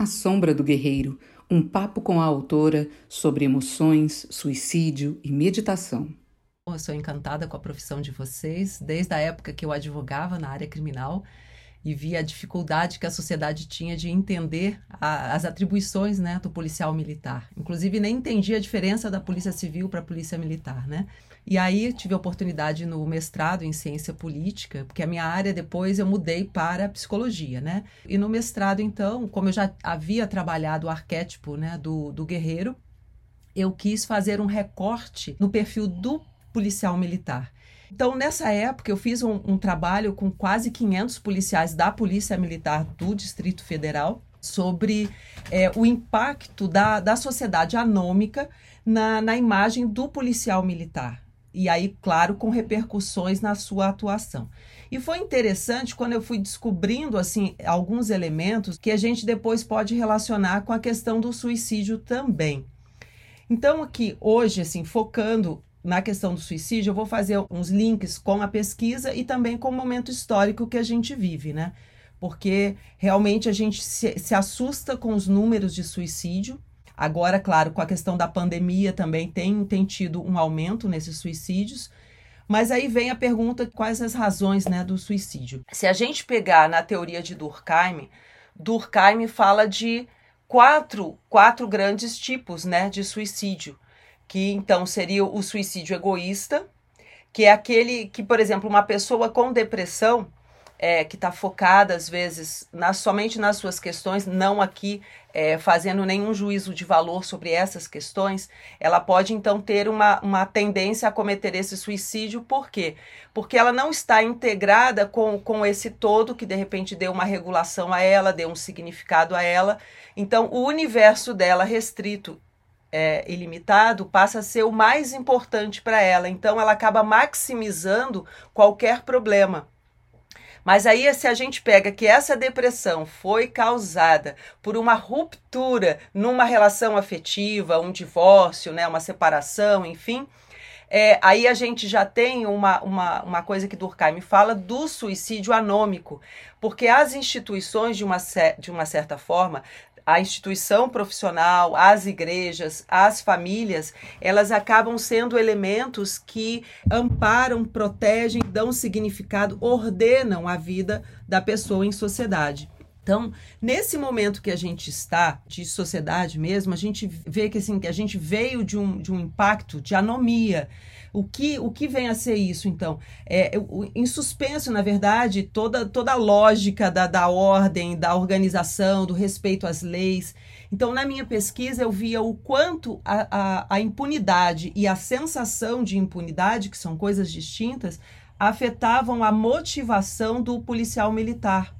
A Sombra do Guerreiro, um papo com a autora sobre emoções, suicídio e meditação. Eu sou encantada com a profissão de vocês, desde a época que eu advogava na área criminal e vi a dificuldade que a sociedade tinha de entender a, as atribuições né, do policial militar. Inclusive, nem entendia a diferença da polícia civil para a polícia militar. Né? E aí tive a oportunidade no mestrado em ciência política, porque a minha área depois eu mudei para psicologia. Né? E no mestrado, então, como eu já havia trabalhado o arquétipo né, do, do guerreiro, eu quis fazer um recorte no perfil do policial militar. Então, nessa época, eu fiz um, um trabalho com quase 500 policiais da Polícia Militar do Distrito Federal sobre é, o impacto da, da sociedade anômica na, na imagem do policial militar. E aí, claro, com repercussões na sua atuação. E foi interessante quando eu fui descobrindo assim alguns elementos que a gente depois pode relacionar com a questão do suicídio também. Então, aqui hoje, assim, focando na questão do suicídio, eu vou fazer uns links com a pesquisa e também com o momento histórico que a gente vive, né? Porque realmente a gente se, se assusta com os números de suicídio. Agora, claro, com a questão da pandemia também tem, tem tido um aumento nesses suicídios. Mas aí vem a pergunta: quais as razões né, do suicídio? Se a gente pegar na teoria de Durkheim, Durkheim fala de quatro, quatro grandes tipos né, de suicídio que então seria o suicídio egoísta, que é aquele que, por exemplo, uma pessoa com depressão, é, que está focada às vezes na, somente nas suas questões, não aqui é, fazendo nenhum juízo de valor sobre essas questões, ela pode então ter uma, uma tendência a cometer esse suicídio, por quê? Porque ela não está integrada com, com esse todo que de repente deu uma regulação a ela, deu um significado a ela. Então, o universo dela restrito é, ilimitado passa a ser o mais importante para ela. Então, ela acaba maximizando qualquer problema. Mas aí, se a gente pega que essa depressão foi causada por uma ruptura numa relação afetiva, um divórcio, né, uma separação, enfim, é, aí a gente já tem uma, uma, uma coisa que Durkheim fala do suicídio anômico, porque as instituições, de uma, de uma certa forma, a instituição profissional, as igrejas, as famílias, elas acabam sendo elementos que amparam, protegem, dão significado, ordenam a vida da pessoa em sociedade. Então, nesse momento que a gente está, de sociedade mesmo, a gente vê que, assim, a gente veio de um, de um impacto de anomia, o que, o que vem a ser isso, então? É, em suspenso, na verdade, toda, toda a lógica da, da ordem, da organização, do respeito às leis. Então, na minha pesquisa, eu via o quanto a, a, a impunidade e a sensação de impunidade, que são coisas distintas, afetavam a motivação do policial militar.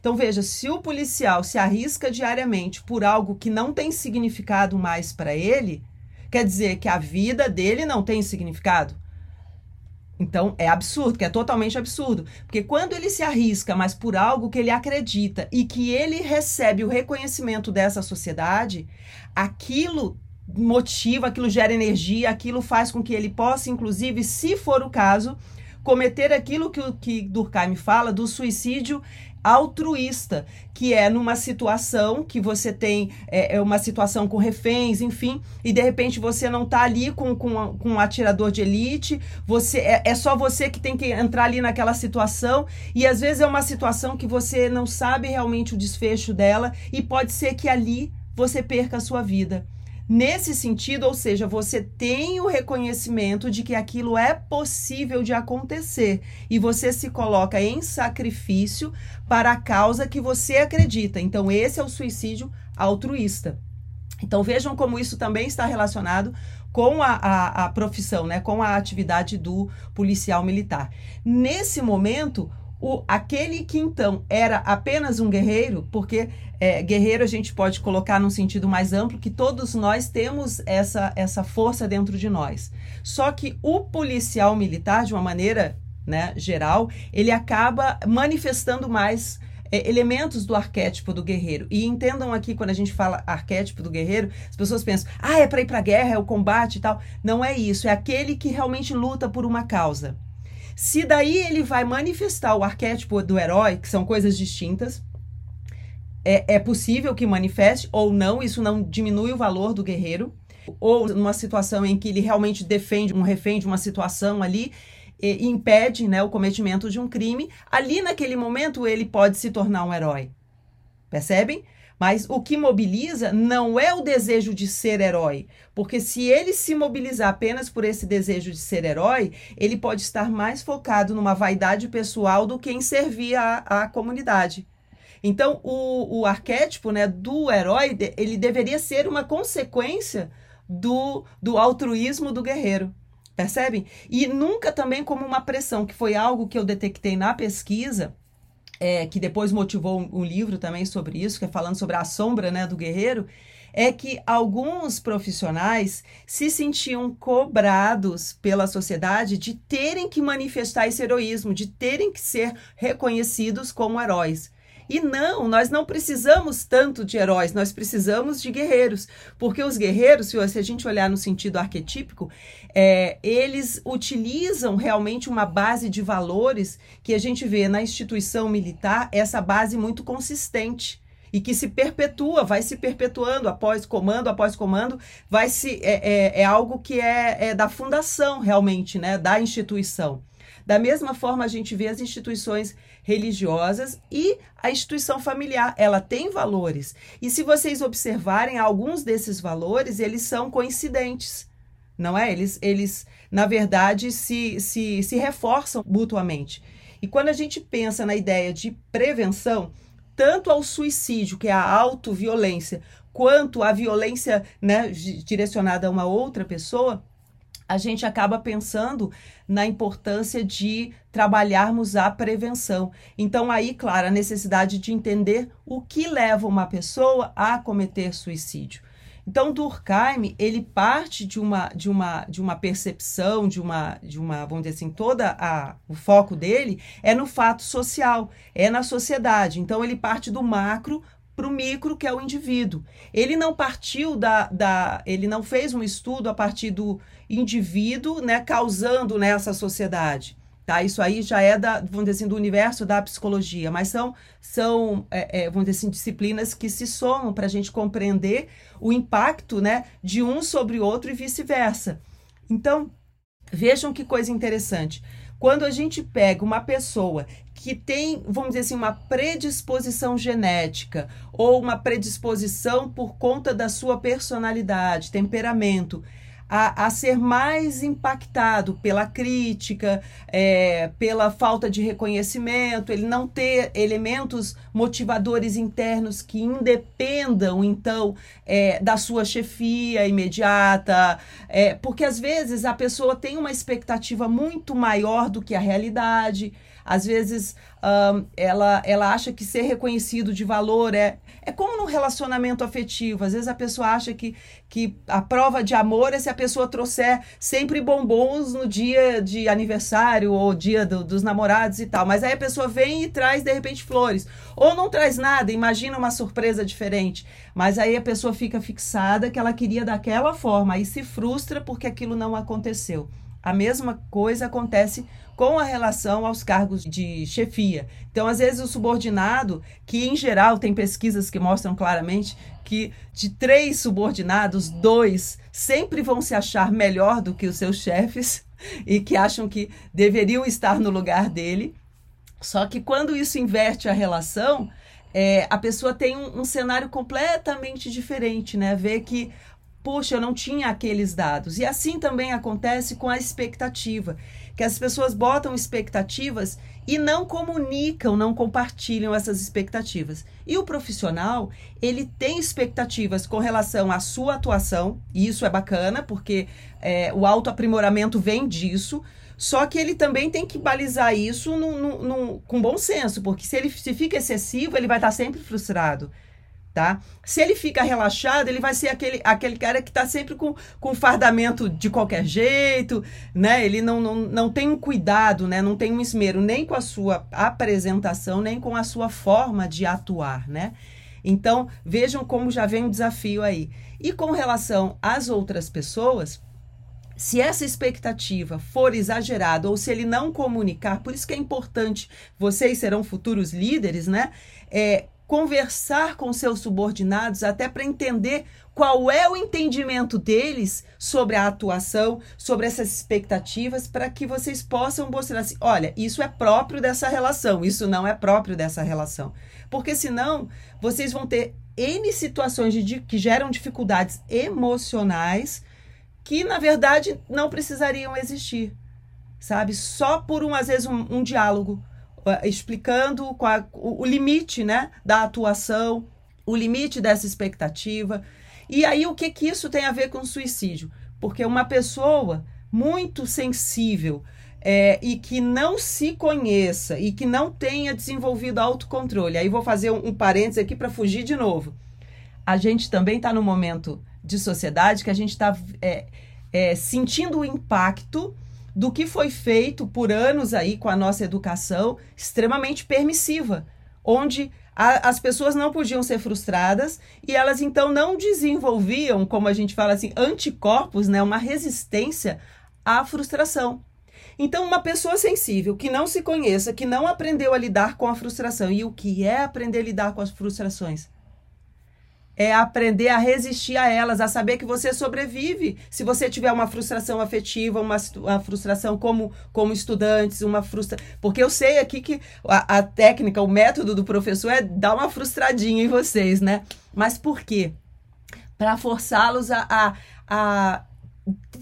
Então veja, se o policial se arrisca diariamente por algo que não tem significado mais para ele, Quer dizer que a vida dele não tem significado? Então é absurdo, que é totalmente absurdo. Porque quando ele se arrisca, mas por algo que ele acredita e que ele recebe o reconhecimento dessa sociedade, aquilo motiva, aquilo gera energia, aquilo faz com que ele possa, inclusive, se for o caso, cometer aquilo que, que Durkheim fala do suicídio altruísta, que é numa situação que você tem é, é uma situação com reféns, enfim, e de repente você não está ali com, com, com um atirador de elite, você é, é só você que tem que entrar ali naquela situação, e às vezes é uma situação que você não sabe realmente o desfecho dela, e pode ser que ali você perca a sua vida. Nesse sentido, ou seja, você tem o reconhecimento de que aquilo é possível de acontecer e você se coloca em sacrifício para a causa que você acredita. Então, esse é o suicídio altruísta. Então, vejam como isso também está relacionado com a, a, a profissão, né, com a atividade do policial militar. Nesse momento, o, aquele que então era apenas um guerreiro, porque é, guerreiro a gente pode colocar num sentido mais amplo, que todos nós temos essa, essa força dentro de nós. Só que o policial militar, de uma maneira né, geral, ele acaba manifestando mais é, elementos do arquétipo do guerreiro. E entendam aqui, quando a gente fala arquétipo do guerreiro, as pessoas pensam, ah, é para ir para a guerra, é o combate e tal. Não é isso, é aquele que realmente luta por uma causa. Se daí ele vai manifestar o arquétipo do herói, que são coisas distintas, é, é possível que manifeste ou não, isso não diminui o valor do guerreiro. Ou numa situação em que ele realmente defende um refém de uma situação ali, impede né, o cometimento de um crime, ali naquele momento ele pode se tornar um herói. Percebem? Mas o que mobiliza não é o desejo de ser herói, porque se ele se mobilizar apenas por esse desejo de ser herói, ele pode estar mais focado numa vaidade pessoal do que em servir a, a comunidade. Então, o, o arquétipo né, do herói, ele deveria ser uma consequência do, do altruísmo do guerreiro. Percebem? E nunca também como uma pressão, que foi algo que eu detectei na pesquisa, é, que depois motivou um, um, livro também sobre isso, que é falando sobre a sombra né, do guerreiro, é que alguns profissionais se sentiam cobrados pela sociedade de terem que manifestar esse heroísmo, de terem que ser reconhecidos como heróis. E não, nós não precisamos tanto de heróis, nós precisamos de guerreiros. Porque os guerreiros, se a gente olhar no sentido arquetípico, é, eles utilizam realmente uma base de valores que a gente vê na instituição militar, essa base muito consistente e que se perpetua, vai se perpetuando após comando, após comando, vai se é, é, é algo que é, é da fundação realmente, né, da instituição. Da mesma forma, a gente vê as instituições religiosas e a instituição familiar, ela tem valores. E se vocês observarem, alguns desses valores, eles são coincidentes, não é? Eles, eles na verdade, se, se, se reforçam mutuamente. E quando a gente pensa na ideia de prevenção, tanto ao suicídio, que é a autoviolência, quanto à violência né, direcionada a uma outra pessoa, a gente acaba pensando na importância de trabalharmos a prevenção. Então, aí, claro, a necessidade de entender o que leva uma pessoa a cometer suicídio. Então, Durkheim, ele parte de uma, de uma, de uma percepção, de uma, de uma, vamos dizer assim, toda a, o foco dele é no fato social, é na sociedade. Então, ele parte do macro para o micro, que é o indivíduo. Ele não partiu da, da. Ele não fez um estudo a partir do indivíduo, né, causando nessa sociedade. Tá? Isso aí já é da, vamos dizer assim, do universo da psicologia, mas são, são é, é, vamos dizer assim, disciplinas que se somam para a gente compreender o impacto né, de um sobre o outro e vice-versa. Então, vejam que coisa interessante. Quando a gente pega uma pessoa que tem, vamos dizer assim, uma predisposição genética ou uma predisposição por conta da sua personalidade, temperamento, a, a ser mais impactado pela crítica, é, pela falta de reconhecimento, ele não ter elementos motivadores internos que independam, então, é, da sua chefia imediata, é, porque às vezes a pessoa tem uma expectativa muito maior do que a realidade. Às vezes um, ela, ela acha que ser reconhecido de valor é. É como num relacionamento afetivo. Às vezes a pessoa acha que, que a prova de amor é se a pessoa trouxer sempre bombons no dia de aniversário ou dia do, dos namorados e tal. Mas aí a pessoa vem e traz, de repente, flores. Ou não traz nada, imagina uma surpresa diferente. Mas aí a pessoa fica fixada que ela queria daquela forma, aí se frustra porque aquilo não aconteceu. A mesma coisa acontece com a relação aos cargos de chefia. Então, às vezes, o subordinado, que em geral tem pesquisas que mostram claramente que de três subordinados, dois sempre vão se achar melhor do que os seus chefes e que acham que deveriam estar no lugar dele. Só que quando isso inverte a relação, é, a pessoa tem um, um cenário completamente diferente, né? Vê que puxa, eu não tinha aqueles dados. E assim também acontece com a expectativa, que as pessoas botam expectativas e não comunicam, não compartilham essas expectativas. E o profissional, ele tem expectativas com relação à sua atuação, e isso é bacana, porque é, o autoaprimoramento vem disso, só que ele também tem que balizar isso no, no, no, com bom senso, porque se ele se fica excessivo, ele vai estar sempre frustrado tá? Se ele fica relaxado, ele vai ser aquele, aquele cara que está sempre com, com fardamento de qualquer jeito, né? Ele não, não, não tem um cuidado, né? Não tem um esmero nem com a sua apresentação, nem com a sua forma de atuar, né? Então, vejam como já vem um desafio aí. E com relação às outras pessoas, se essa expectativa for exagerada ou se ele não comunicar, por isso que é importante, vocês serão futuros líderes, né? É, conversar com seus subordinados até para entender qual é o entendimento deles sobre a atuação, sobre essas expectativas, para que vocês possam mostrar assim: olha, isso é próprio dessa relação, isso não é próprio dessa relação. Porque senão vocês vão ter N situações de, que geram dificuldades emocionais que, na verdade, não precisariam existir, sabe? Só por, um, às vezes, um, um diálogo explicando o, o limite né, da atuação, o limite dessa expectativa. E aí, o que, que isso tem a ver com suicídio? Porque uma pessoa muito sensível é, e que não se conheça e que não tenha desenvolvido autocontrole. Aí vou fazer um, um parênteses aqui para fugir de novo. A gente também está no momento de sociedade que a gente está é, é, sentindo o impacto do que foi feito por anos aí com a nossa educação extremamente permissiva, onde a, as pessoas não podiam ser frustradas e elas então não desenvolviam, como a gente fala assim, anticorpos, né, uma resistência à frustração. Então, uma pessoa sensível que não se conheça, que não aprendeu a lidar com a frustração, e o que é aprender a lidar com as frustrações? É aprender a resistir a elas, a saber que você sobrevive. Se você tiver uma frustração afetiva, uma, uma frustração como, como estudantes, uma frustração. Porque eu sei aqui que a, a, técnica, o método do professor é dar uma frustradinha em vocês, né? Mas por quê? Para forçá-los a, a, a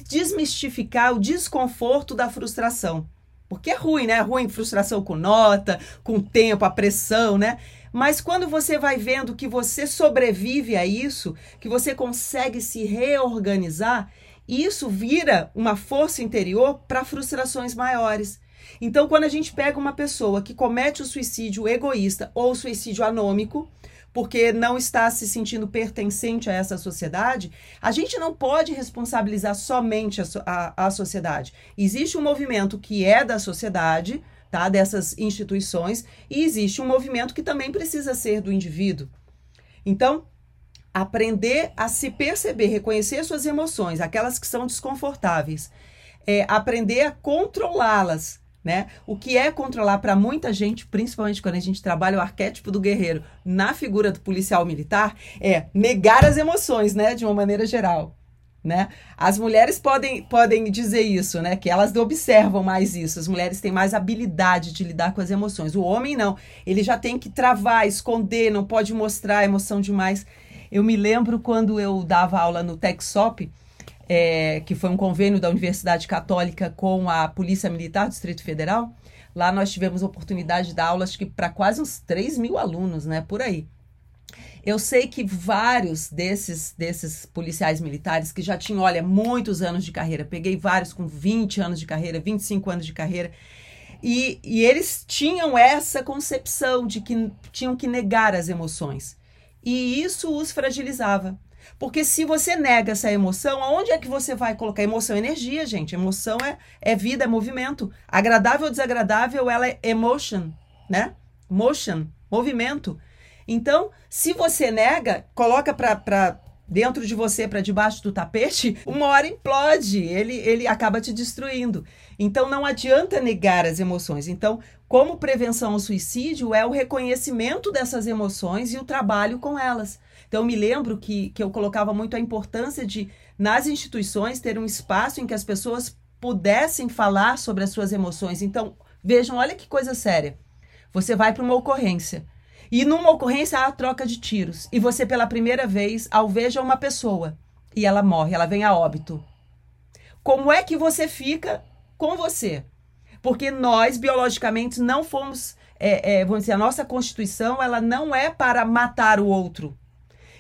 desmistificar o desconforto da frustração. Porque é ruim, né? É ruim frustração com nota, com tempo, a pressão, né? Mas quando você vai vendo que você sobrevive a isso, que você consegue se reorganizar, isso vira uma força interior para frustrações maiores. Então, quando a gente pega uma pessoa que comete o suicídio egoísta ou o suicídio anômico, porque não está se sentindo pertencente a essa sociedade, a gente não pode responsabilizar somente a, a, a sociedade. Existe um movimento que é da sociedade, tá? dessas instituições, e existe um movimento que também precisa ser do indivíduo. Então, aprender a se perceber, reconhecer suas emoções, aquelas que são desconfortáveis, é, aprender a controlá-las. Né? O que é controlar para muita gente, principalmente quando a gente trabalha o arquétipo do guerreiro na figura do policial militar, é negar as emoções, né? De uma maneira geral né? As mulheres podem, podem dizer isso, né? Que elas observam mais isso. As mulheres têm mais habilidade de lidar com as emoções. O homem não. Ele já tem que travar, esconder, não pode mostrar emoção demais. Eu me lembro quando eu dava aula no TechSop, é, que foi um convênio da Universidade Católica com a Polícia Militar do Distrito Federal. Lá nós tivemos a oportunidade de dar aulas para quase uns 3 mil alunos, né? Por aí. Eu sei que vários desses, desses policiais militares que já tinham, olha, muitos anos de carreira, peguei vários com 20 anos de carreira, 25 anos de carreira, e, e eles tinham essa concepção de que tinham que negar as emoções. E isso os fragilizava. Porque se você nega essa emoção, aonde é que você vai colocar? Emoção é energia, gente. Emoção é, é vida, é movimento. Agradável ou desagradável, ela é emotion, né? Motion, movimento. Então, se você nega, coloca para dentro de você, para debaixo do tapete, uma hora implode, ele, ele acaba te destruindo. Então, não adianta negar as emoções. Então, como prevenção ao suicídio, é o reconhecimento dessas emoções e o trabalho com elas. Então, eu me lembro que, que eu colocava muito a importância de, nas instituições, ter um espaço em que as pessoas pudessem falar sobre as suas emoções. Então, vejam, olha que coisa séria. Você vai para uma ocorrência. E numa ocorrência há troca de tiros. E você, pela primeira vez, alveja uma pessoa e ela morre, ela vem a óbito. Como é que você fica com você? Porque nós, biologicamente, não fomos. É, é, vamos dizer, a nossa constituição ela não é para matar o outro.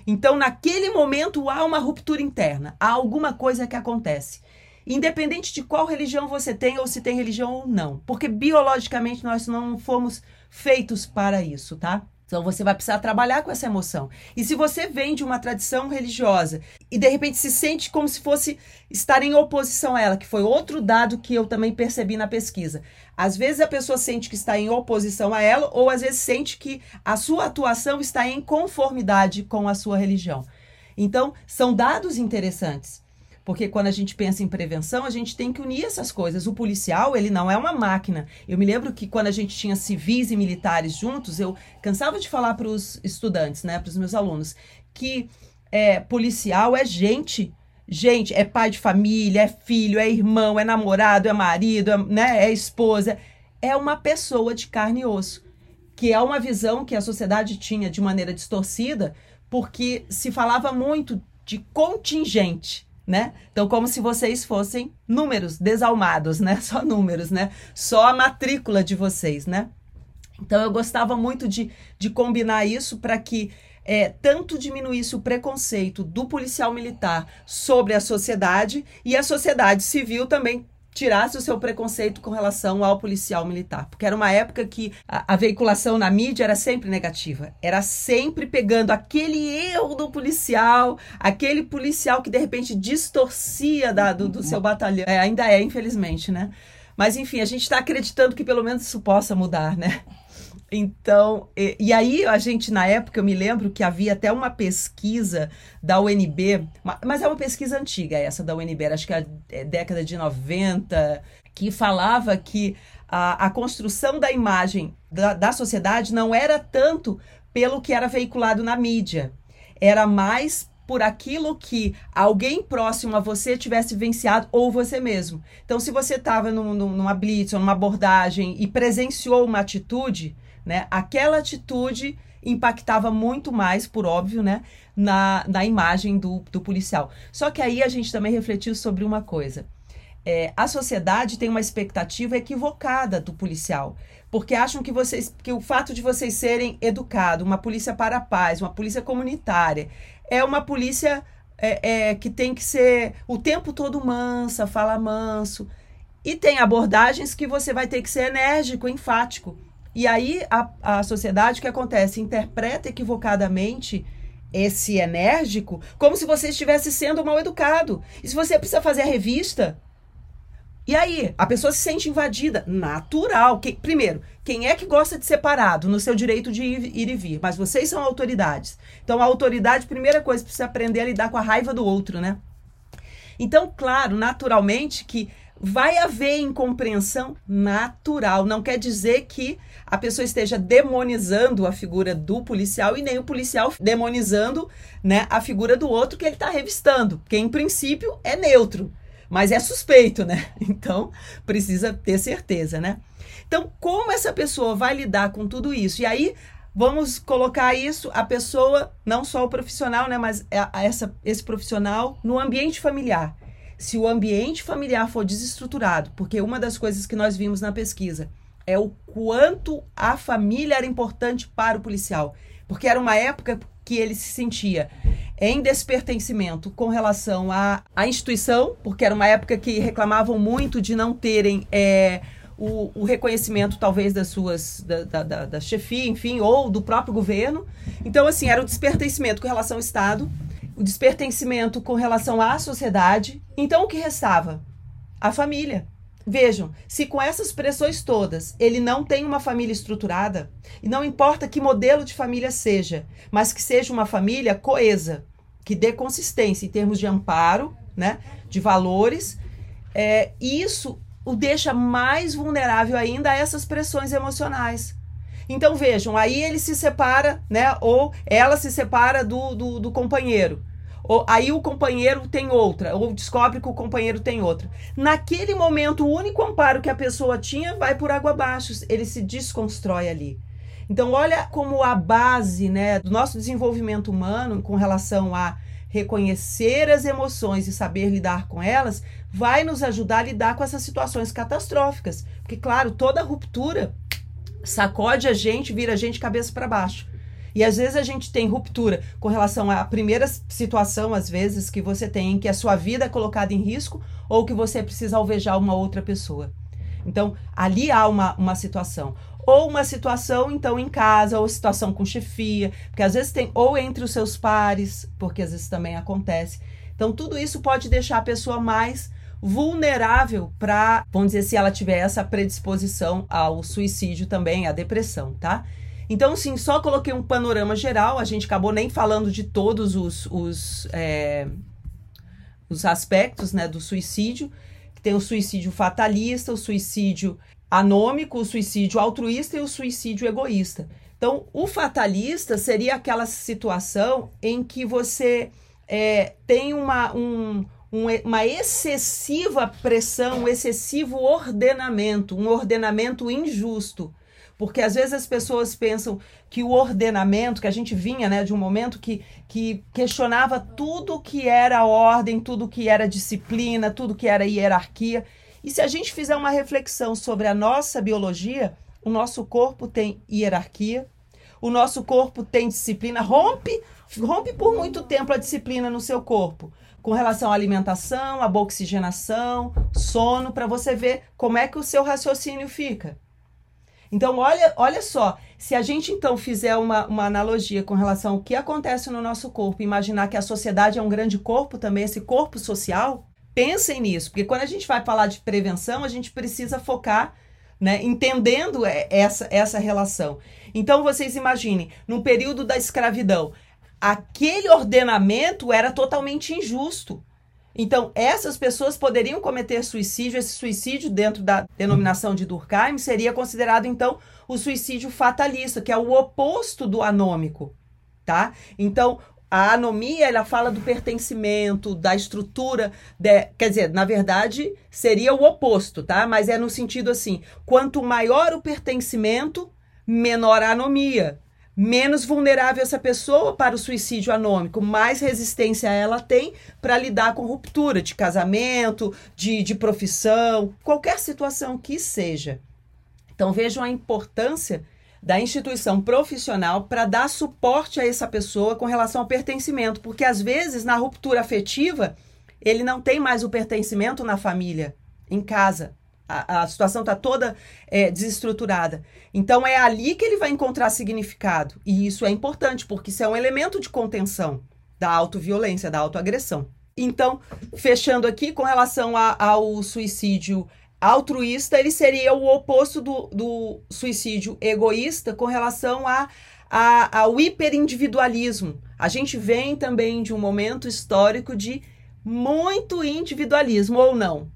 Então, naquele momento, há uma ruptura interna, há alguma coisa que acontece. Independente de qual religião você tem, ou se tem religião ou não. Porque biologicamente nós não fomos feitos para isso, tá? Então você vai precisar trabalhar com essa emoção. E se você vem de uma tradição religiosa e de repente se sente como se fosse estar em oposição a ela, que foi outro dado que eu também percebi na pesquisa. Às vezes a pessoa sente que está em oposição a ela, ou às vezes sente que a sua atuação está em conformidade com a sua religião. Então, são dados interessantes. Porque quando a gente pensa em prevenção, a gente tem que unir essas coisas. O policial, ele não é uma máquina. Eu me lembro que quando a gente tinha civis e militares juntos, eu cansava de falar para os estudantes, né, para os meus alunos, que é, policial é gente. Gente, é pai de família, é filho, é irmão, é namorado, é marido, é, né, é esposa. É uma pessoa de carne e osso. Que é uma visão que a sociedade tinha de maneira distorcida, porque se falava muito de contingente, né? Então, como se vocês fossem números desalmados, né? Só números, né? Só a matrícula de vocês, né? Então, eu gostava muito de, de combinar isso para que é, tanto diminuísse o preconceito do policial militar sobre a sociedade e a sociedade civil também tirasse o seu preconceito com relação ao policial militar. Porque era uma época que a, a, veiculação na mídia era sempre negativa. Era sempre pegando aquele erro do policial, aquele policial que de repente distorcia da, do, do seu batalhão. É, ainda é, infelizmente, né? Mas enfim, a gente está acreditando que pelo menos isso possa mudar, né? Então, e, e, aí a gente, na época, eu me lembro que havia até uma pesquisa da UNB, mas é uma pesquisa antiga essa da UNB, acho que é, década de 90, que falava que a, a construção da imagem da, da sociedade não era tanto pelo que era veiculado na mídia, era mais por aquilo que alguém próximo a você tivesse vivenciado ou você mesmo. Então, se você estava num, numa blitz ou numa abordagem e presenciou uma atitude, né? Aquela atitude impactava muito mais, por óbvio, né? Na, na imagem do, do policial. Só que aí a gente também refletiu sobre uma coisa. É, a sociedade tem uma expectativa equivocada do policial, porque acham que vocês, que o fato de vocês serem educados, uma polícia para a paz, uma polícia comunitária, é uma polícia é, é, que tem que ser o tempo todo mansa, fala manso. E tem abordagens que você vai ter que ser enérgico, enfático. E aí a, a sociedade, o que acontece? Interpreta equivocadamente esse enérgico como se você estivesse sendo mal educado. E se você precisa fazer a revista, e aí, a pessoa se sente invadida. Natural. Que, primeiro, quem é que gosta de ser parado no seu direito de ir, ir, e vir? Mas vocês são autoridades. Então, a autoridade, primeira coisa, precisa aprender a lidar com a raiva do outro, né? Então, claro, naturalmente que vai haver incompreensão natural. Não quer dizer que a pessoa esteja demonizando a figura do policial e nem o policial demonizando né, a figura do outro que ele está revistando, que em princípio é neutro, mas é suspeito, né? Então precisa ter certeza, né? Então, como essa pessoa vai lidar com tudo isso? E aí vamos colocar isso, a pessoa, não só o profissional, né, mas essa, esse profissional no ambiente familiar se o ambiente familiar for desestruturado, porque uma das coisas que nós vimos na pesquisa é o quanto a família era importante para o policial, porque era uma época que ele se sentia em despertencimento com relação à, à instituição, porque era uma época que reclamavam muito de não terem é, o, o, reconhecimento, talvez, das suas, da, da, da, da chefia, enfim, ou do próprio governo. Então, assim, era o despertencimento com relação ao Estado o despertencimento com relação à sociedade. Então, o que restava? A família. Vejam, se com essas pressões todas ele não tem uma família estruturada, e não importa que modelo de família seja, mas que seja uma família coesa, que dê consistência em termos de amparo, né, de valores, é, isso o deixa mais vulnerável ainda a essas pressões emocionais. Então vejam, aí ele se separa, né? Ou ela se separa do, do, do companheiro. Ou, aí o companheiro tem outra, ou descobre que o companheiro tem outra. Naquele momento, o único amparo que a pessoa tinha vai por água abaixo, ele se desconstrói ali. Então, olha como a base né, do nosso desenvolvimento humano com relação a reconhecer as emoções e saber lidar com elas, vai nos ajudar a lidar com essas situações catastróficas. Porque, claro, toda ruptura sacode a gente, vira a gente cabeça para baixo. E às vezes a gente tem ruptura com relação à primeira situação, às vezes, que você tem, em que a sua vida é colocada em risco ou que você precisa alvejar uma outra pessoa. Então, ali há uma, uma situação. Ou uma situação, então, em casa, ou situação com chefia, porque às vezes tem, ou entre os seus pares, porque às vezes também acontece. Então, tudo isso pode deixar a pessoa mais vulnerável para, vamos dizer, se ela tiver essa predisposição ao suicídio também, à depressão, tá? Então, sim, só coloquei um panorama geral, a gente acabou nem falando de todos os, os, é, os aspectos né, do suicídio. Tem o suicídio fatalista, o suicídio anômico, o suicídio altruísta e o suicídio egoísta. Então, o fatalista seria aquela situação em que você é, tem uma, um, um, uma excessiva pressão, um excessivo ordenamento, um ordenamento injusto. Porque às vezes as pessoas pensam que o ordenamento, que a gente vinha né, de um momento que, que questionava tudo que era ordem, tudo que era disciplina, tudo que era hierarquia. E se a gente fizer uma reflexão sobre a nossa biologia, o nosso corpo tem hierarquia, o nosso corpo tem disciplina, rompe, rompe por muito tempo a disciplina no seu corpo, com relação à alimentação, à boa oxigenação, sono, para você ver como é que o seu raciocínio fica. Então, olha, olha só, se a gente então fizer uma, uma analogia com relação ao que acontece no nosso corpo, imaginar que a sociedade é um grande corpo também, esse corpo social, pensem nisso, porque quando a gente vai falar de prevenção, a gente precisa focar, né, entendendo essa, essa relação. Então, vocês imaginem, no período da escravidão, aquele ordenamento era totalmente injusto. Então, essas pessoas poderiam cometer suicídio. Esse suicídio, dentro da denominação de Durkheim, seria considerado, então, o suicídio fatalista, que é o oposto do anômico, tá? Então, a anomia, ela fala do pertencimento, da estrutura, de, quer dizer, na verdade, seria o oposto, tá? Mas é no sentido assim, quanto maior o pertencimento, menor a anomia menos vulnerável essa pessoa para o suicídio anômico, mais resistência ela tem para lidar com ruptura de casamento, de, de profissão, qualquer situação que seja. Então vejam a importância da instituição profissional para dar suporte a essa pessoa com relação ao pertencimento, porque às vezes na ruptura afetiva ele não tem mais o pertencimento na família, em casa a, a situação está toda é, desestruturada. Então é ali que ele vai encontrar significado. E isso é importante, porque isso é um elemento de contenção da autoviolência, da autoagressão. Então, fechando aqui, com relação a, ao suicídio altruísta, ele seria o oposto do, do suicídio egoísta com relação a, a, ao hiperindividualismo. A gente vem também de um momento histórico de muito individualismo, ou não?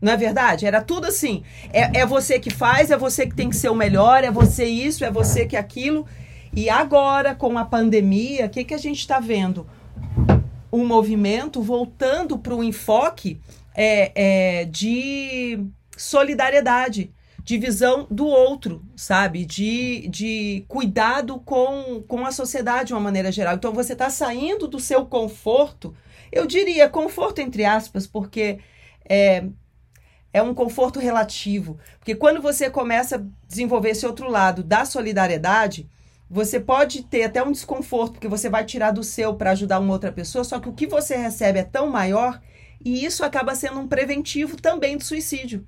Não é verdade? Era tudo assim. É, é você que faz, é você que tem que ser o melhor, é você isso, é você que aquilo. E agora, com a pandemia, o que, que a gente está vendo? Um movimento voltando para o enfoque é, é, de solidariedade, de visão do outro, sabe? De, de cuidado com, com a sociedade de uma maneira geral. Então, você está saindo do seu conforto, eu diria conforto entre aspas, porque. É, é um conforto relativo. Porque quando você começa a desenvolver esse outro lado da solidariedade, você pode ter até um desconforto, porque você vai tirar do seu para ajudar uma outra pessoa, só que o que você recebe é tão maior e isso acaba sendo um preventivo também do suicídio.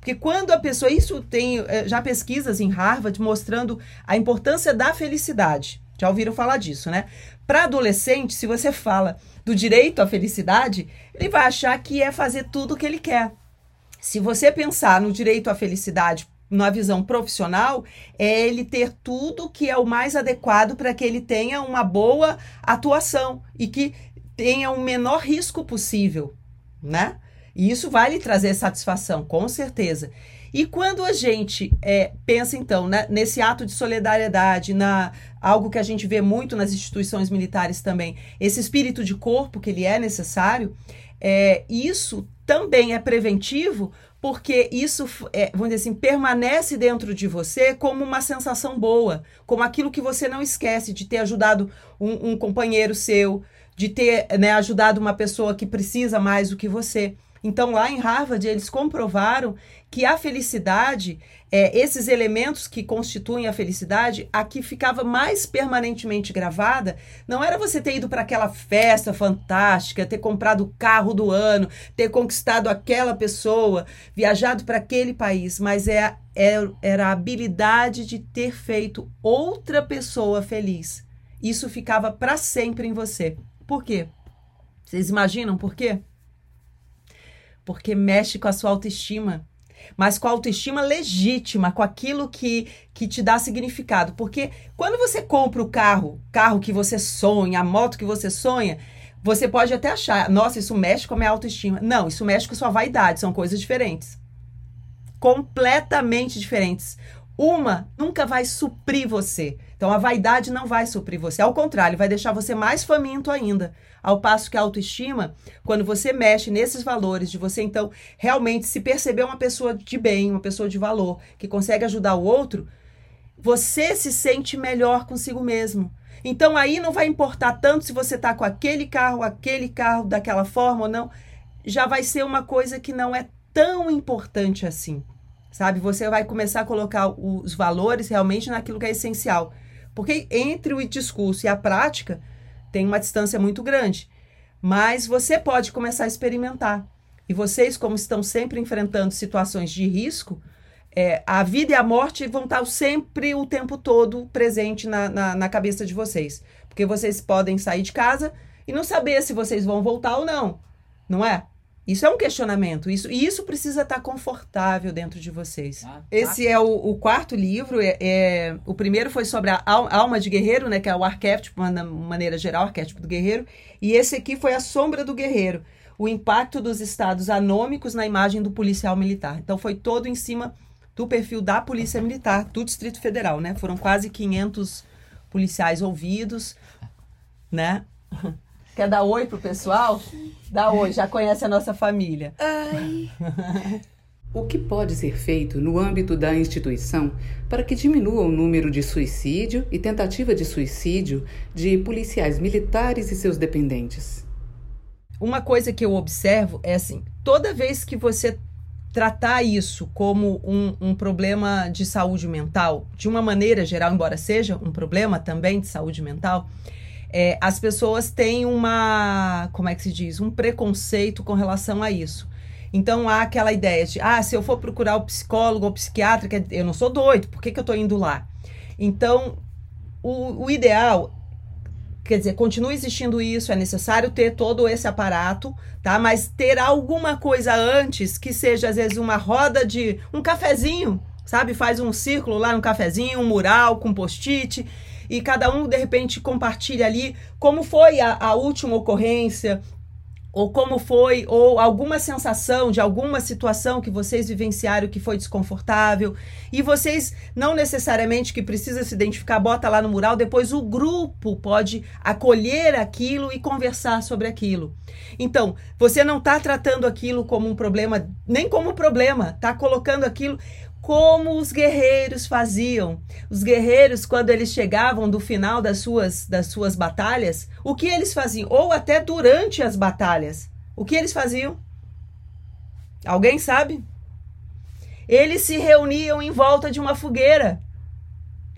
Porque quando a pessoa. Isso tem eh, já pesquisas em Harvard mostrando a importância da felicidade. Já ouviram falar disso, né? Para adolescente, se você fala do direito à felicidade, ele vai achar que é fazer tudo o que ele quer. Se você pensar no direito à felicidade na visão profissional, é ele ter tudo que é o mais adequado para que ele tenha uma boa atuação e que tenha o menor risco possível, né? E isso vai lhe trazer satisfação, com certeza. E quando a gente é, pensa, então, né, nesse ato de solidariedade, na algo que a gente vê muito nas instituições militares também, esse espírito de corpo que ele é necessário, é, isso também é preventivo porque isso, é, vamos dizer assim, permanece dentro de você como uma sensação boa, como aquilo que você não esquece de ter ajudado um, um companheiro seu, de ter né, ajudado uma pessoa que precisa mais do que você. Então, lá em Harvard, eles comprovaram que a felicidade, é, esses elementos que constituem a felicidade, a que ficava mais permanentemente gravada, não era você ter ido para aquela festa fantástica, ter comprado o carro do ano, ter conquistado aquela pessoa, viajado para aquele país, mas é, é, era a habilidade de ter feito outra pessoa feliz. Isso ficava para sempre em você. Por quê? Vocês imaginam por quê? Porque mexe com a sua autoestima. Mas com a autoestima legítima, com aquilo que, que te dá significado. Porque quando você compra o carro, carro que você sonha, a moto que você sonha, Você pode até achar, nossa, isso mexe com a minha autoestima. Não, isso mexe com a sua vaidade, são coisas diferentes. Completamente diferentes. Uma nunca vai suprir você. Então a vaidade não vai suprir você. Ao contrário, vai deixar você mais faminto ainda. Ao passo que a autoestima, quando você mexe nesses valores, de você então realmente se perceber uma pessoa de bem, uma pessoa de valor, que consegue ajudar o outro, você se sente melhor consigo mesmo. Então aí não vai importar tanto se você está com aquele carro, aquele carro daquela forma ou não. Já vai ser uma coisa que não é tão importante assim. Sabe? Você vai começar a colocar os valores realmente naquilo que é essencial. Porque entre o discurso e a prática tem uma distância muito grande. Mas você pode começar a experimentar. E vocês, como estão sempre enfrentando situações de risco, é, a vida e a morte vão estar sempre o tempo todo presente na, na, na, cabeça de vocês. Porque vocês podem sair de casa e não saber se vocês vão voltar ou não. Não é? Isso é um questionamento. Isso, e isso precisa estar confortável dentro de vocês. Ah, tá. Esse é o, o quarto livro. É, é, o primeiro foi sobre a alma de guerreiro, né, que é o arquétipo, de maneira geral, o arquétipo do guerreiro. E esse aqui foi a sombra do guerreiro. O impacto dos estados anômicos na imagem do policial militar. Então foi todo em cima do perfil da Polícia Militar do Distrito Federal, né? Foram quase 500 policiais ouvidos, né? Quer dar oi pro pessoal? Dá oi, já conhece a nossa família. Ai. O que pode ser feito no âmbito da instituição para que diminua o número de suicídio e tentativa de suicídio de policiais militares e seus dependentes? Uma coisa que eu observo é assim: toda vez que você tratar isso como um, um, problema de saúde mental, de uma maneira geral, embora seja um problema também de saúde mental, é, as pessoas têm uma, como é que se diz, um preconceito com relação a isso. Então há aquela ideia de, ah, se eu for procurar o psicólogo ou psiquiatra, eu não sou doido, por que, que eu estou indo lá? Então, o, o ideal Quer dizer, continua existindo isso, é necessário ter todo esse aparato, tá? Mas ter alguma coisa antes que seja, às vezes, uma roda de. um cafezinho, sabe? Faz um círculo lá, um cafezinho, um mural com post-it, e cada um, de repente, compartilha ali como foi a, a última ocorrência, ou como foi, ou alguma sensação de alguma situação que vocês vivenciaram que foi desconfortável. E vocês, não necessariamente que precisa se identificar, bota lá no mural, depois o grupo pode acolher aquilo e conversar sobre aquilo. Então, você não está tratando aquilo como um problema, nem como problema, está colocando aquilo como os guerreiros faziam. Os guerreiros, quando eles chegavam do final das suas, das suas batalhas, o que eles faziam? Ou até durante as batalhas, o que eles faziam? Alguém sabe? Eles se reuniam em volta de uma fogueira.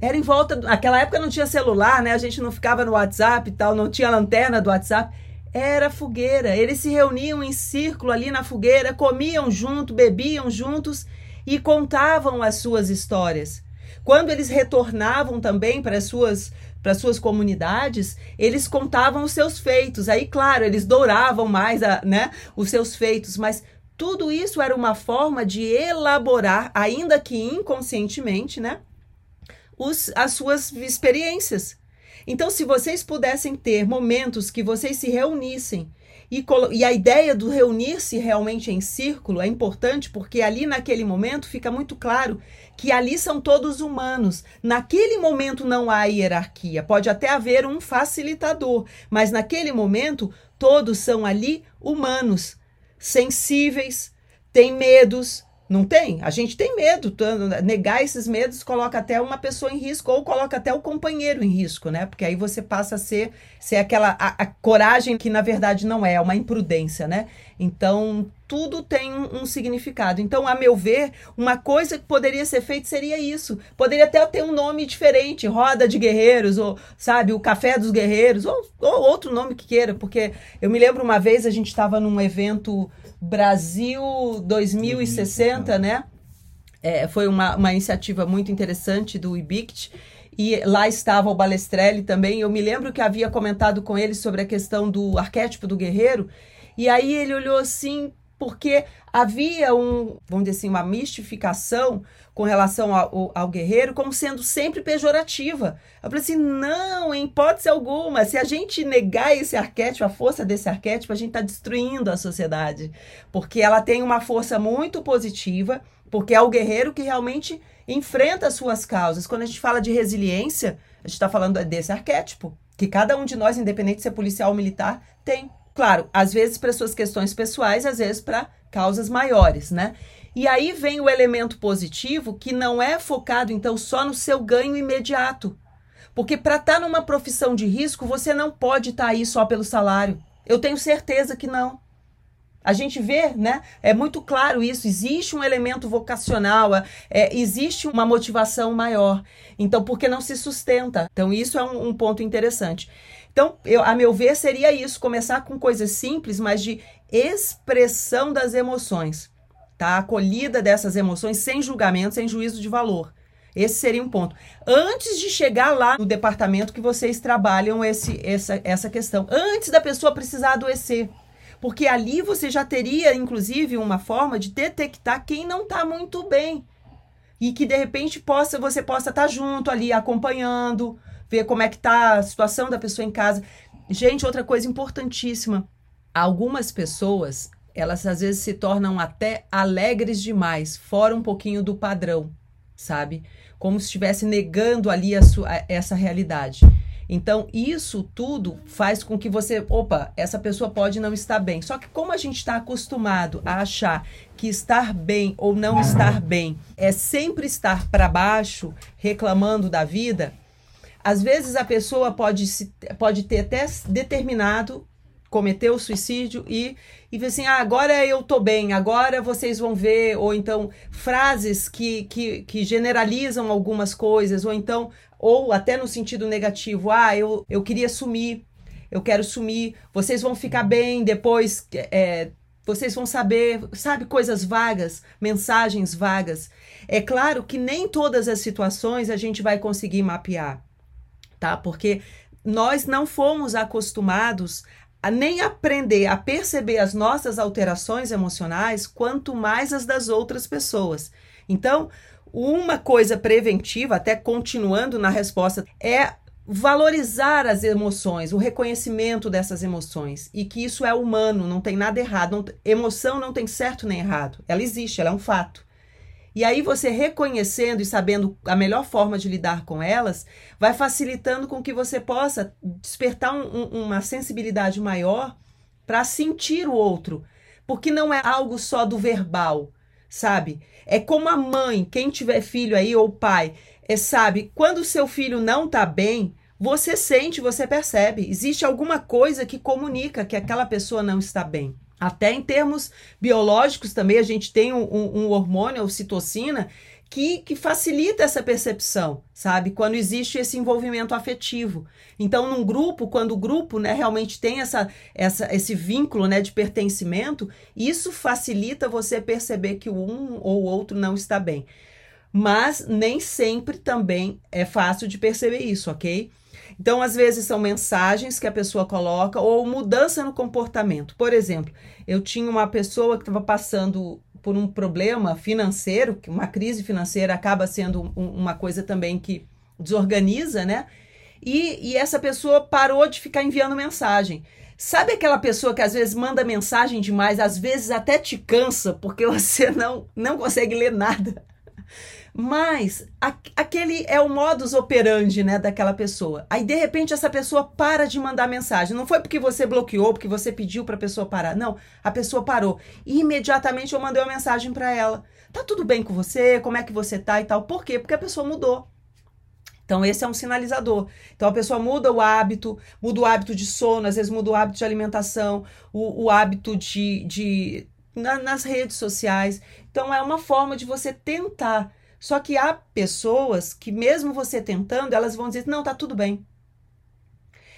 Era em volta. Naquela época não tinha celular, né? A gente não ficava no WhatsApp e tal, não tinha lanterna do WhatsApp. Era fogueira. Eles se reuniam em círculo ali na fogueira, comiam junto, bebiam juntos e contavam as suas histórias. Quando eles retornavam também para as suas para suas comunidades, eles contavam os seus feitos. Aí, claro, eles douravam mais a, né, os seus feitos, mas tudo isso era uma forma de elaborar, ainda que inconscientemente, né, os, as suas experiências. Então, se vocês pudessem ter momentos que vocês se reunissem e, e a ideia do reunir-se realmente em círculo é importante porque ali naquele momento fica muito claro que ali são todos humanos. Naquele momento não há hierarquia, pode até haver um facilitador, mas naquele momento todos são ali humanos, sensíveis, têm medos, não tem? A gente tem medo. Negar esses medos coloca até uma pessoa em risco ou coloca até o companheiro em risco, né? Porque aí você passa a ser, ser aquela a, a coragem que na verdade não é, é uma imprudência, né? Então, tudo tem um, um, significado. Então, a meu ver, uma coisa que poderia ser feita seria isso. Poderia até ter um nome diferente, Roda de Guerreiros, ou, sabe, o Café dos Guerreiros, ou, ou outro nome que queira, porque eu me lembro uma vez a gente estava num evento Brasil 2060, né? É, foi uma, uma iniciativa muito interessante do IBICT. E lá estava o Balestrelli também. Eu me lembro que havia comentado com ele sobre a questão do arquétipo do guerreiro. E aí ele olhou assim porque havia um, vamos dizer assim, uma mistificação com relação ao, ao, guerreiro como sendo sempre pejorativa. Eu falei assim, não, em hipótese alguma, se a gente negar esse arquétipo, a força desse arquétipo, a gente está destruindo a sociedade, porque ela tem uma força muito positiva, porque é o guerreiro que realmente enfrenta as suas causas. Quando a gente fala de resiliência, a gente está falando desse arquétipo, que cada um de nós, independente de ser policial ou militar, tem. Claro, às vezes para suas questões pessoais, às vezes para causas maiores, né? E aí vem o elemento positivo que não é focado então só no seu ganho imediato. Porque para estar tá numa profissão de risco, você não pode estar tá aí só pelo salário. Eu tenho certeza que não. A gente vê, né? É muito claro isso. Existe um elemento vocacional, é, é existe uma motivação maior. Então, por que não se sustenta? Então, isso é um, um ponto interessante. Então, eu, a meu ver, seria isso: começar com coisas simples, mas de expressão das emoções, tá? Acolhida dessas emoções sem julgamento, sem juízo de valor. Esse seria um ponto. Antes de chegar lá no departamento que vocês trabalham esse, essa, essa questão, antes da pessoa precisar adoecer. Porque ali você já teria, inclusive, uma forma de detectar quem não está muito bem. E que de repente possa, você possa estar tá junto ali, acompanhando, ver como é que tá a situação da pessoa em casa. Gente, outra coisa importantíssima. Algumas pessoas, elas às vezes se tornam até alegres demais, fora um pouquinho do padrão, sabe? Como se estivesse negando ali a sua, essa realidade. Então, isso tudo faz com que você, opa, essa pessoa pode não estar bem. Só que como a gente está acostumado a achar que estar bem ou não estar bem é sempre estar para baixo, reclamando da vida, às vezes a pessoa pode, se, pode ter até determinado cometer o suicídio e e assim, ah, agora eu tô bem, agora vocês vão ver, ou então frases que, que, que generalizam algumas coisas, ou então, ou até no sentido negativo, ah, eu, eu queria sumir, eu quero sumir, vocês vão ficar bem depois, é, vocês vão saber, sabe, coisas vagas, mensagens vagas. É claro que nem todas as situações a gente vai conseguir mapear tá? Porque nós não fomos acostumados a nem aprender a perceber as nossas alterações emocionais, quanto mais as das outras pessoas. Então, uma coisa preventiva, até continuando na resposta, é valorizar as emoções, o reconhecimento dessas emoções e que isso é humano, não tem nada errado. Não, emoção não tem certo nem errado, ela existe, ela é um fato. E aí você reconhecendo e sabendo a melhor forma de lidar com elas, vai facilitando com que você possa despertar um, um, uma sensibilidade maior para sentir o outro, porque não é algo só do verbal, sabe? É como a mãe, quem tiver filho aí ou pai, é sabe, quando o seu filho não tá bem, você sente, você percebe, existe alguma coisa que comunica que aquela pessoa não está bem. Até em termos biológicos também, a gente tem um, um, hormônio, a ocitocina, que, que, facilita essa percepção, sabe? Quando existe esse envolvimento afetivo. Então, num grupo, quando o grupo né, realmente tem essa, essa, esse vínculo né, de pertencimento, isso facilita você perceber que um ou outro não está bem. Mas nem sempre também é fácil de perceber isso, ok? Então, às vezes, são mensagens que a pessoa coloca ou mudança no comportamento. Por exemplo, eu tinha uma pessoa que estava passando por um problema financeiro, que uma crise financeira acaba sendo um, uma coisa também que desorganiza, né? E, e essa pessoa parou de ficar enviando mensagem. Sabe aquela pessoa que às vezes manda mensagem demais, às vezes até te cansa, porque você não, não consegue ler nada? Mas a, aquele é o modus operandi, né, daquela pessoa. Aí de repente essa pessoa para de mandar mensagem. Não foi porque você bloqueou, porque você pediu para a pessoa parar. Não, a pessoa parou. E imediatamente eu mandei uma mensagem para ela. Tá tudo bem com você? Como é que você tá e tal? Por quê? Porque a pessoa mudou. Então, esse é um sinalizador. Então, a pessoa muda o hábito, muda o hábito de sono, às vezes muda o hábito de alimentação, o, o hábito de. de na, nas redes sociais. Então, é uma forma de você tentar só que há pessoas que, mesmo você tentando, elas vão dizer: não, tá tudo bem.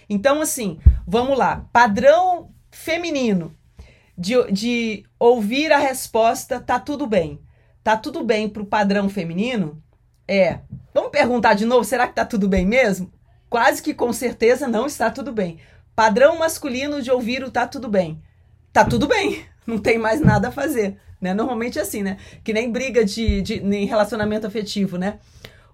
Então, assim, vamos lá. Padrão feminino de, de ouvir a resposta: tá tudo bem. Tá tudo bem para o padrão feminino? É. Vamos perguntar de novo: será que tá tudo bem mesmo? Quase que com certeza não está tudo bem. Padrão masculino de ouvir o tá tudo bem. Tá tudo bem. não tem mais nada a fazer, né? Normalmente é assim, né? Que nem briga de, de relacionamento afetivo, né?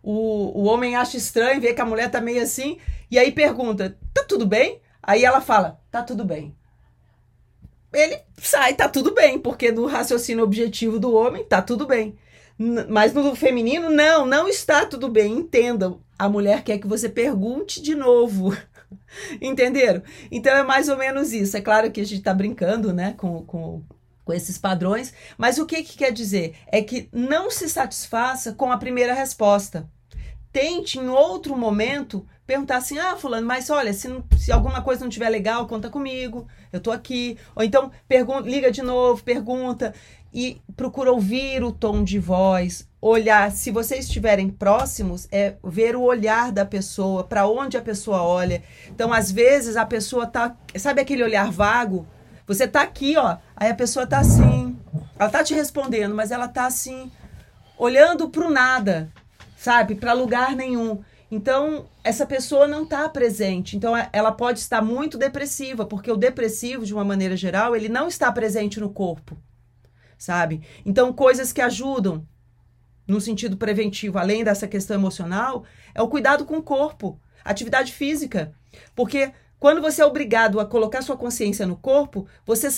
O, o homem acha estranho, vê que a mulher tá meio assim, e aí pergunta, tá tudo bem? Aí ela fala, tá tudo bem. Ele sai, tá tudo bem, porque no raciocínio objetivo do homem, tá tudo bem. Mas no feminino, não, não está tudo bem. Entendam. A mulher quer que você pergunte de novo. Entenderam? Então é mais ou menos isso. É claro que a gente está brincando, né, com, com, com esses padrões, mas o que, que quer dizer? É que não se satisfaça com a primeira resposta. Tente em outro momento perguntar assim: ah, Fulano, mas olha, se, se alguma coisa não estiver legal, conta comigo, eu tô aqui. Ou então pergunta, liga de novo, pergunta e procura ouvir o tom de voz, olhar. Se vocês estiverem próximos, é ver o olhar da pessoa, para onde a pessoa olha. Então, às vezes, a pessoa tá. Sabe aquele olhar vago? Você tá aqui, ó. Aí a pessoa tá assim. Ela tá te respondendo, mas ela tá assim, olhando pro nada, sabe? Para lugar nenhum. Então, essa pessoa não está presente. Então, ela pode estar muito depressiva, porque o depressivo, de uma maneira geral, ele não está presente no corpo sabe? Então, coisas que ajudam no sentido preventivo, além dessa questão emocional, é o cuidado com o corpo, atividade física. Porque quando você é obrigado a colocar sua consciência no corpo, você,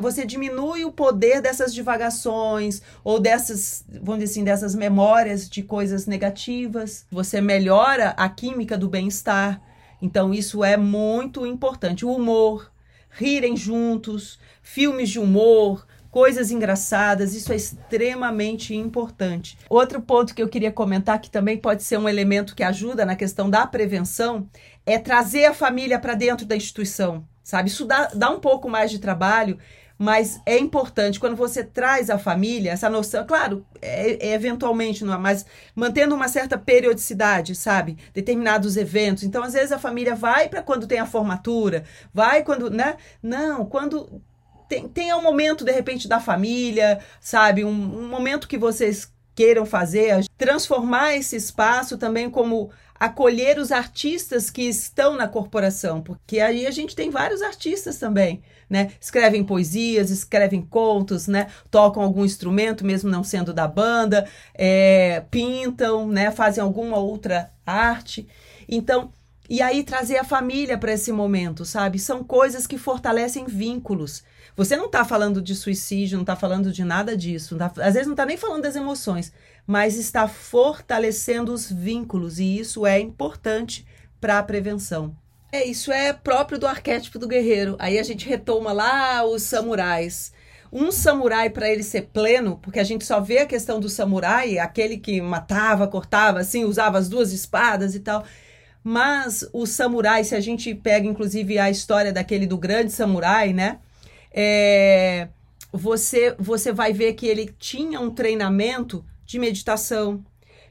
você diminui o poder dessas divagações ou dessas, vamos dizer assim, dessas memórias de coisas negativas. Você melhora a química do bem-estar. Então, isso é muito importante. O humor, rirem juntos, filmes de humor, coisas engraçadas, isso é extremamente importante. Outro ponto que eu queria comentar, que também pode ser um elemento que ajuda na questão da prevenção, é trazer a família para dentro da instituição, sabe? Isso dá, dá um pouco mais de trabalho, mas é importante quando você traz a família, essa noção, claro, é, é eventualmente, não é, mas mantendo uma certa periodicidade, sabe? Determinados eventos. Então, às vezes a família vai para quando tem a formatura, vai quando, né? Não, quando tem, tenha um momento, de repente, da família, sabe? Um, um momento que vocês queiram fazer, transformar esse espaço também como acolher os artistas que estão na corporação, porque aí a gente tem vários artistas também, né? Escrevem poesias, escrevem contos, né? Tocam algum instrumento, mesmo não sendo da banda, é, pintam, né? Fazem alguma outra arte. Então, e aí trazer a família para esse momento, sabe? São coisas que fortalecem vínculos. Você não está falando de suicídio, não está falando de nada disso. Tá, às vezes não está nem falando das emoções, mas está fortalecendo os vínculos e isso é importante para a prevenção. É, isso é próprio do arquétipo do guerreiro. Aí a gente retoma lá os samurais. Um samurai, para ele ser pleno, porque a gente só vê a questão do samurai, aquele que matava, cortava, assim, usava as duas espadas e tal. Mas o samurai, se a gente pega inclusive a história daquele do grande samurai, né? é, você, você vai ver que ele tinha um treinamento de meditação,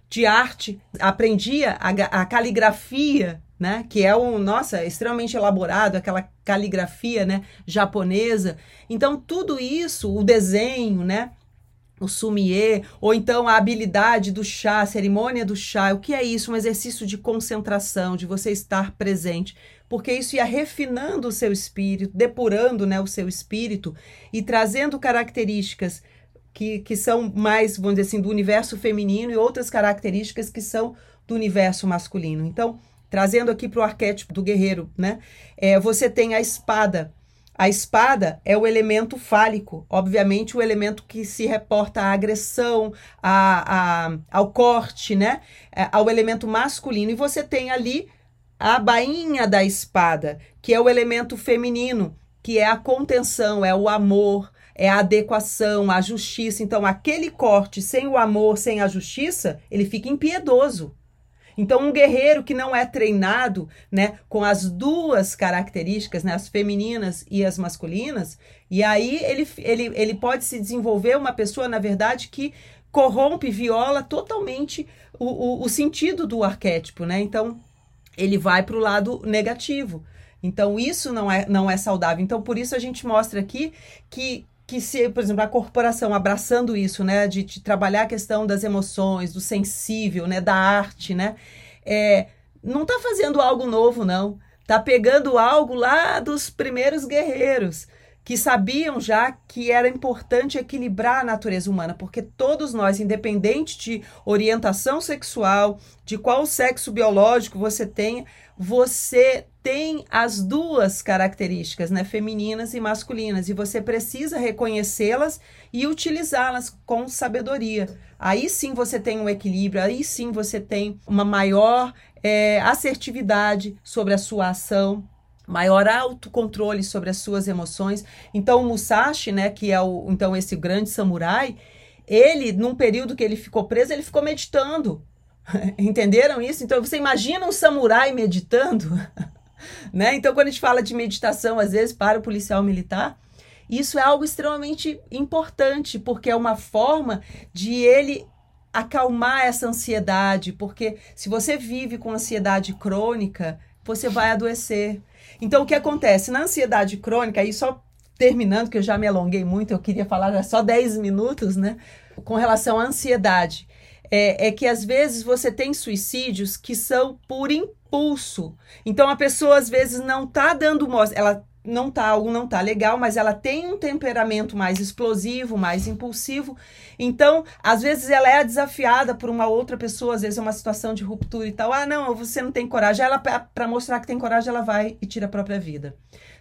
de arte, aprendia a, a caligrafia, né? Que é um, nossa, extremamente elaborado, aquela caligrafia, né? Japonesa. Então, tudo isso, o desenho, né? O sumier, ou então a habilidade do chá, a cerimônia do chá. O que é isso? Um exercício de concentração, de você estar presente porque isso ia refinando o seu espírito, depurando né, o seu espírito e trazendo características que, que são mais, vamos dizer assim, do universo feminino e outras características que são do universo masculino. Então, trazendo aqui para o arquétipo do guerreiro, né? É, você tem a espada. A espada é o elemento fálico, obviamente o elemento que se reporta à agressão, a, a, ao corte, né? É, ao elemento masculino. E você tem ali a bainha da espada, que é o elemento feminino, que é a contenção, é o amor, é a adequação, a justiça. Então, aquele corte sem o amor, sem a justiça, ele fica impiedoso. Então, um guerreiro que não é treinado, né, com as duas características, né, as femininas e as masculinas, e aí ele, ele, ele pode se desenvolver uma pessoa, na verdade, que corrompe, viola totalmente o, o, o sentido do arquétipo, né? Então, ele vai para o lado negativo. Então, isso não é, não é saudável. Então, por isso a gente mostra aqui que, que se, por exemplo, a corporação abraçando isso, né, de, de trabalhar a questão das emoções, do sensível, né, da arte, né, é, não está fazendo algo novo, não. Está pegando algo lá dos primeiros guerreiros, que sabiam já que era importante equilibrar a natureza humana, porque todos nós, independente de orientação sexual, de qual sexo biológico você tenha, você tem as duas características, né, femininas e masculinas, e você precisa reconhecê-las e utilizá-las com sabedoria. Aí sim você tem um equilíbrio, aí sim você tem uma maior é, assertividade sobre a sua ação, maior autocontrole sobre as suas emoções. Então, o Musashi, né, que é o, então esse grande samurai, ele, num período que ele ficou preso, ele ficou meditando. Entenderam isso? Então, você imagina um samurai meditando? né? Então, quando a gente fala de meditação, às vezes, para o policial militar, isso é algo extremamente importante, porque é uma forma de ele acalmar essa ansiedade, porque se você vive com ansiedade crônica, você vai adoecer. Então, o que acontece? Na ansiedade crônica, aí só terminando, que eu já me alonguei muito, eu queria falar só 10 minutos, né? Com relação à ansiedade. É, é, que às vezes você tem suicídios que são por impulso. Então a pessoa às vezes não tá dando mostra, ela não tá, algo não tá legal, mas ela tem um temperamento mais explosivo, mais impulsivo. Então, às vezes ela é desafiada por uma outra pessoa, às vezes é uma situação de ruptura e tal. Ah, não, você não tem coragem. Ela para mostrar que tem coragem, ela vai e tira a própria vida.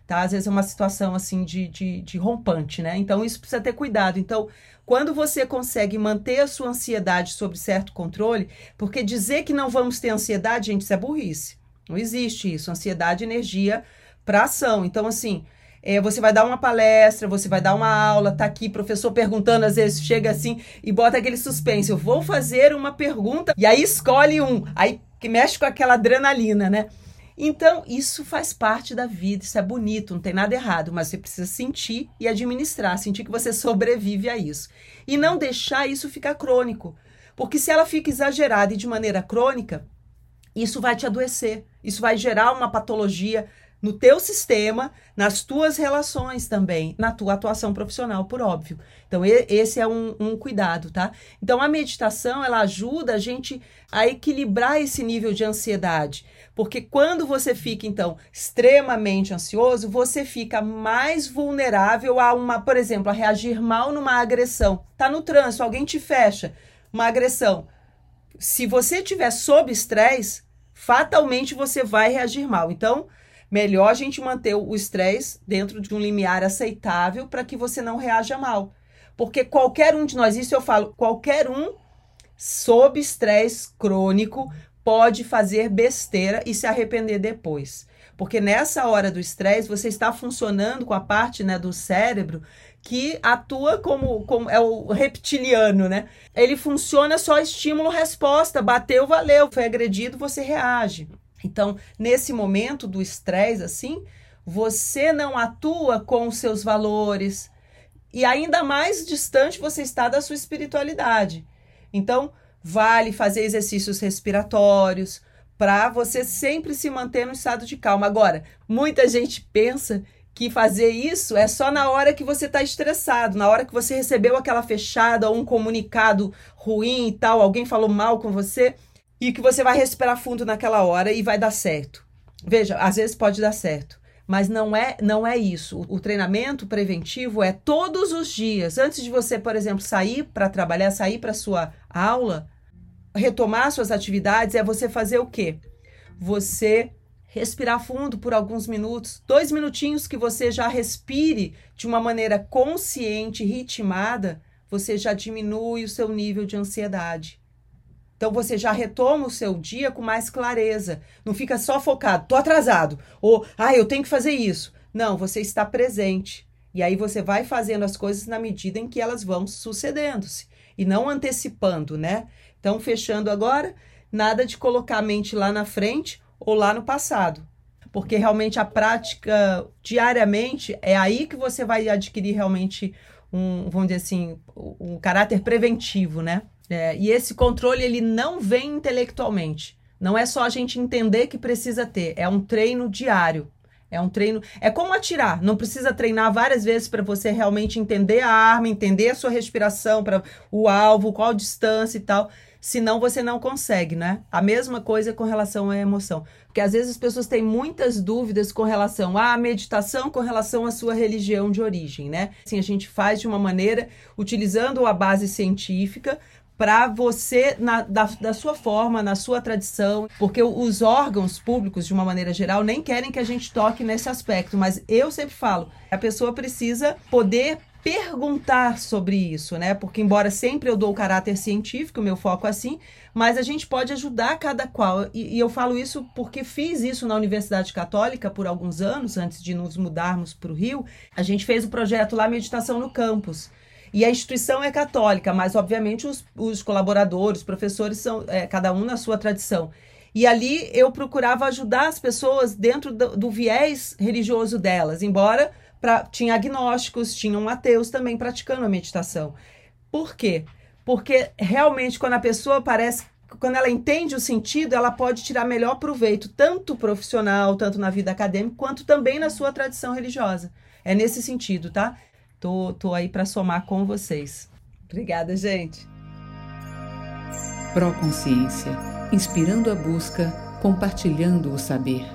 Tá? Às vezes é uma situação assim de, de, de rompante, né? Então isso precisa ter cuidado. Então, quando você consegue manter a sua ansiedade sob certo controle, porque dizer que não vamos ter ansiedade, gente, isso é burrice. Não existe isso. Ansiedade, energia para ação. Então, assim, é, você vai dar uma palestra, você vai dar uma aula, tá aqui, professor perguntando, às vezes chega assim e bota aquele suspense. Eu vou fazer uma pergunta, e aí escolhe um, aí que mexe com aquela adrenalina, né? Então, isso faz parte da vida, isso é bonito, não tem nada errado, mas você precisa sentir e administrar, sentir que você sobrevive a isso. E não deixar isso ficar crônico. Porque se ela fica exagerada e de maneira crônica, isso vai te adoecer, isso vai gerar uma patologia no teu sistema, nas tuas relações também, na tua atuação profissional, por óbvio. Então, esse é um, um, cuidado, tá? Então, a meditação, ela ajuda a gente a equilibrar esse nível de ansiedade. Porque quando você fica, então, extremamente ansioso, você fica mais vulnerável a uma, por exemplo, a reagir mal numa agressão. Tá no trânsito, alguém te fecha, uma agressão. Se você tiver sob estresse, fatalmente você vai reagir mal. Então, melhor a gente manter o estresse dentro de um limiar aceitável para que você não reaja mal. Porque qualquer um de nós, isso eu falo, qualquer um sob estresse crônico pode fazer besteira e se arrepender depois. Porque nessa hora do estresse, você está funcionando com a parte né, do cérebro que atua como, como é o reptiliano, né? Ele funciona só estímulo-resposta. Bateu, valeu. Foi agredido, você reage. Então, nesse momento do estresse, assim, você não atua com os seus valores e ainda mais distante você está da sua espiritualidade. Então, vale fazer exercícios respiratórios para você sempre se manter no estado de calma. Agora, muita gente pensa que fazer isso é só na hora que você está estressado, na hora que você recebeu aquela fechada ou um comunicado ruim e tal, alguém falou mal com você e que você vai respirar fundo naquela hora e vai dar certo. Veja, às vezes pode dar certo, mas não é não é isso. O treinamento preventivo é todos os dias, antes de você, por exemplo, sair para trabalhar, sair para sua aula, retomar suas atividades, é você fazer o quê? Você respirar fundo por alguns minutos, dois minutinhos que você já respire de uma maneira consciente, ritmada, você já diminui o seu nível de ansiedade. Então você já retoma o seu dia com mais clareza. Não fica só focado, tô atrasado, ou ah, eu tenho que fazer isso. Não, você está presente. E aí você vai fazendo as coisas na medida em que elas vão sucedendo-se e não antecipando, né? Então, fechando agora, nada de colocar a mente lá na frente ou lá no passado. Porque realmente a prática diariamente é aí que você vai adquirir realmente um, vamos dizer assim, um caráter preventivo, né? É, e esse controle ele não vem intelectualmente. Não é só a gente entender que precisa ter, é um treino diário. É um treino. É como atirar. Não precisa treinar várias vezes para você realmente entender a arma, entender a sua respiração, para o alvo, qual distância e tal. Senão você não consegue, né? A mesma coisa com relação à emoção. Porque às vezes as pessoas têm muitas dúvidas com relação à meditação, com relação à sua religião de origem, né? Assim, a gente faz de uma maneira utilizando a base científica para você, na, da, da sua forma, na sua tradição, porque os órgãos públicos, de uma maneira geral, nem querem que a gente toque nesse aspecto, mas eu sempre falo, a pessoa precisa poder perguntar sobre isso, né? Porque embora sempre eu dou o caráter científico, meu foco é assim, mas a gente pode ajudar cada qual. E, e, eu falo isso porque fiz isso na Universidade Católica por alguns anos, antes de nos mudarmos para o Rio. A gente fez o projeto lá Meditação no Campus. E a instituição é católica, mas obviamente os, os colaboradores, os professores são é, cada um na sua tradição. E ali eu procurava ajudar as pessoas dentro do, do viés religioso delas, embora pra, tinha agnósticos, tinham ateus também praticando a meditação. Por quê? Porque realmente quando a pessoa parece quando ela entende o sentido, ela pode tirar melhor proveito, tanto profissional, tanto na vida acadêmica, quanto também na sua tradição religiosa. É nesse sentido, tá? Tô, tô aí para somar com vocês. Obrigada, gente. Proconsciência, inspirando a busca, compartilhando o saber.